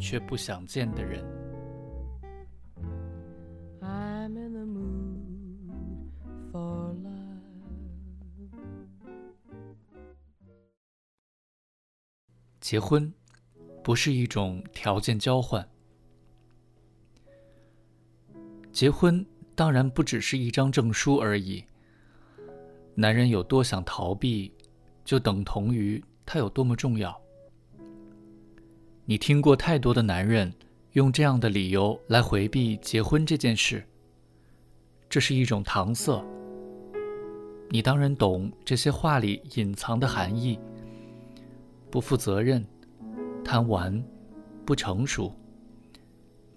却不想见的人。结婚不是一种条件交换，结婚当然不只是一张证书而已。男人有多想逃避，就等同于他有多么重要。你听过太多的男人用这样的理由来回避结婚这件事，这是一种搪塞。你当然懂这些话里隐藏的含义：不负责任、贪玩、不成熟。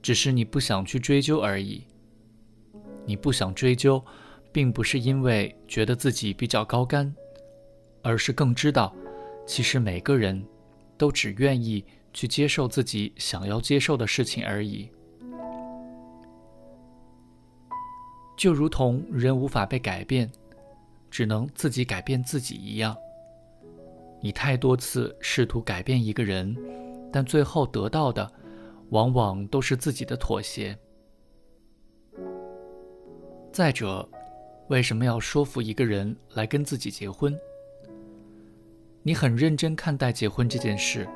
只是你不想去追究而已。你不想追究，并不是因为觉得自己比较高干，而是更知道，其实每个人都只愿意。去接受自己想要接受的事情而已，就如同人无法被改变，只能自己改变自己一样。你太多次试图改变一个人，但最后得到的，往往都是自己的妥协。再者，为什么要说服一个人来跟自己结婚？你很认真看待结婚这件事。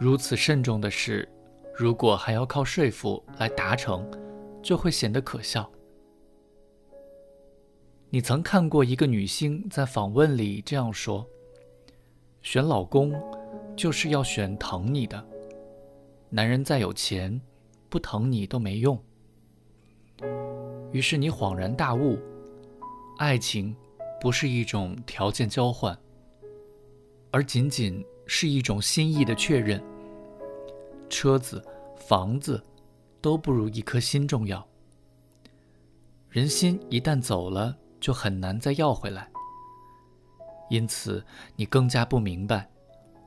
如此慎重的事，如果还要靠说服来达成，就会显得可笑。你曾看过一个女星在访问里这样说：“选老公就是要选疼你的，男人再有钱，不疼你都没用。”于是你恍然大悟，爱情不是一种条件交换，而仅仅。是一种心意的确认。车子、房子都不如一颗心重要。人心一旦走了，就很难再要回来。因此，你更加不明白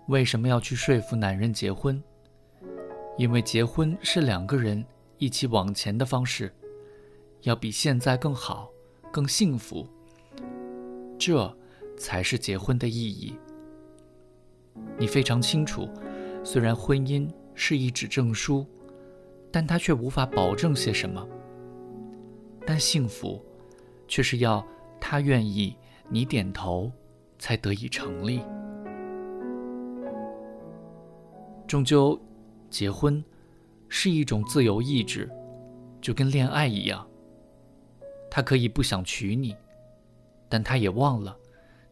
为什么要去说服男人结婚。因为结婚是两个人一起往前的方式，要比现在更好、更幸福。这才是结婚的意义。你非常清楚，虽然婚姻是一纸证书，但它却无法保证些什么。但幸福，却是要他愿意，你点头，才得以成立。终究，结婚是一种自由意志，就跟恋爱一样。他可以不想娶你，但他也忘了，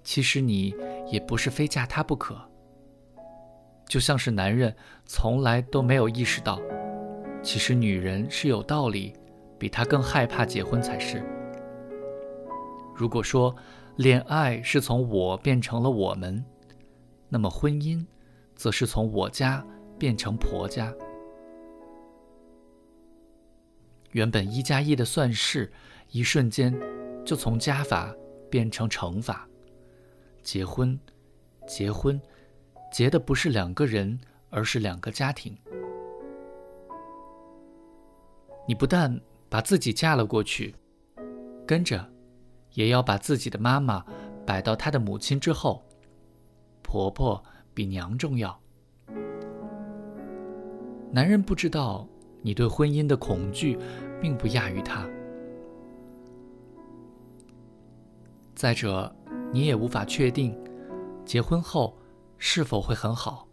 其实你也不是非嫁他不可。就像是男人从来都没有意识到，其实女人是有道理，比他更害怕结婚才是。如果说恋爱是从我变成了我们，那么婚姻，则是从我家变成婆家。原本一加一的算式，一瞬间就从加法变成乘法。结婚，结婚。结的不是两个人，而是两个家庭。你不但把自己嫁了过去，跟着，也要把自己的妈妈摆到她的母亲之后。婆婆比娘重要。男人不知道你对婚姻的恐惧，并不亚于他。再者，你也无法确定，结婚后。是否会很好，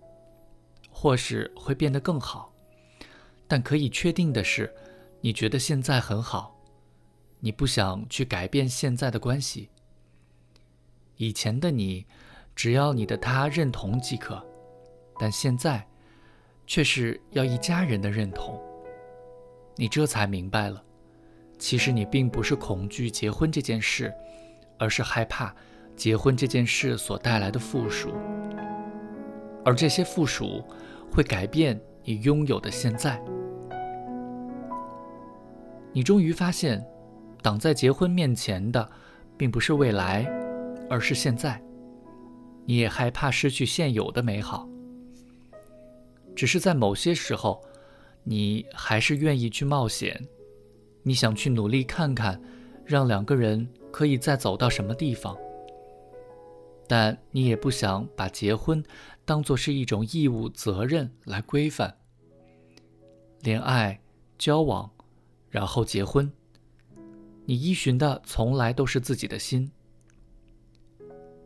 或是会变得更好？但可以确定的是，你觉得现在很好，你不想去改变现在的关系。以前的你，只要你的他认同即可，但现在，却是要一家人的认同。你这才明白了，其实你并不是恐惧结婚这件事，而是害怕结婚这件事所带来的负数。而这些附属会改变你拥有的现在，你终于发现，挡在结婚面前的，并不是未来，而是现在。你也害怕失去现有的美好，只是在某些时候，你还是愿意去冒险。你想去努力看看，让两个人可以再走到什么地方。但你也不想把结婚当做是一种义务责任来规范。恋爱、交往，然后结婚，你依循的从来都是自己的心。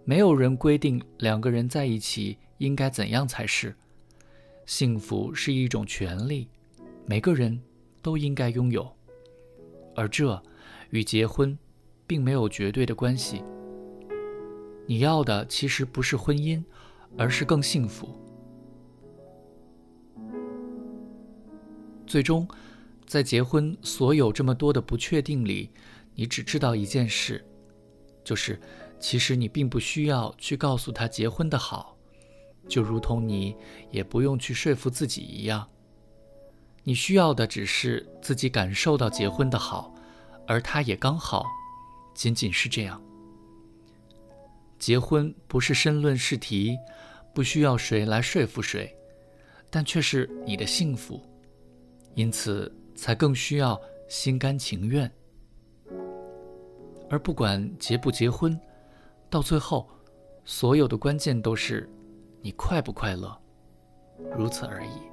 没有人规定两个人在一起应该怎样才是。幸福是一种权利，每个人都应该拥有，而这与结婚并没有绝对的关系。你要的其实不是婚姻，而是更幸福。最终，在结婚所有这么多的不确定里，你只知道一件事，就是。其实你并不需要去告诉他结婚的好，就如同你也不用去说服自己一样。你需要的只是自己感受到结婚的好，而他也刚好，仅仅是这样。结婚不是申论试题，不需要谁来说服谁，但却是你的幸福，因此才更需要心甘情愿。而不管结不结婚。到最后，所有的关键都是你快不快乐，如此而已。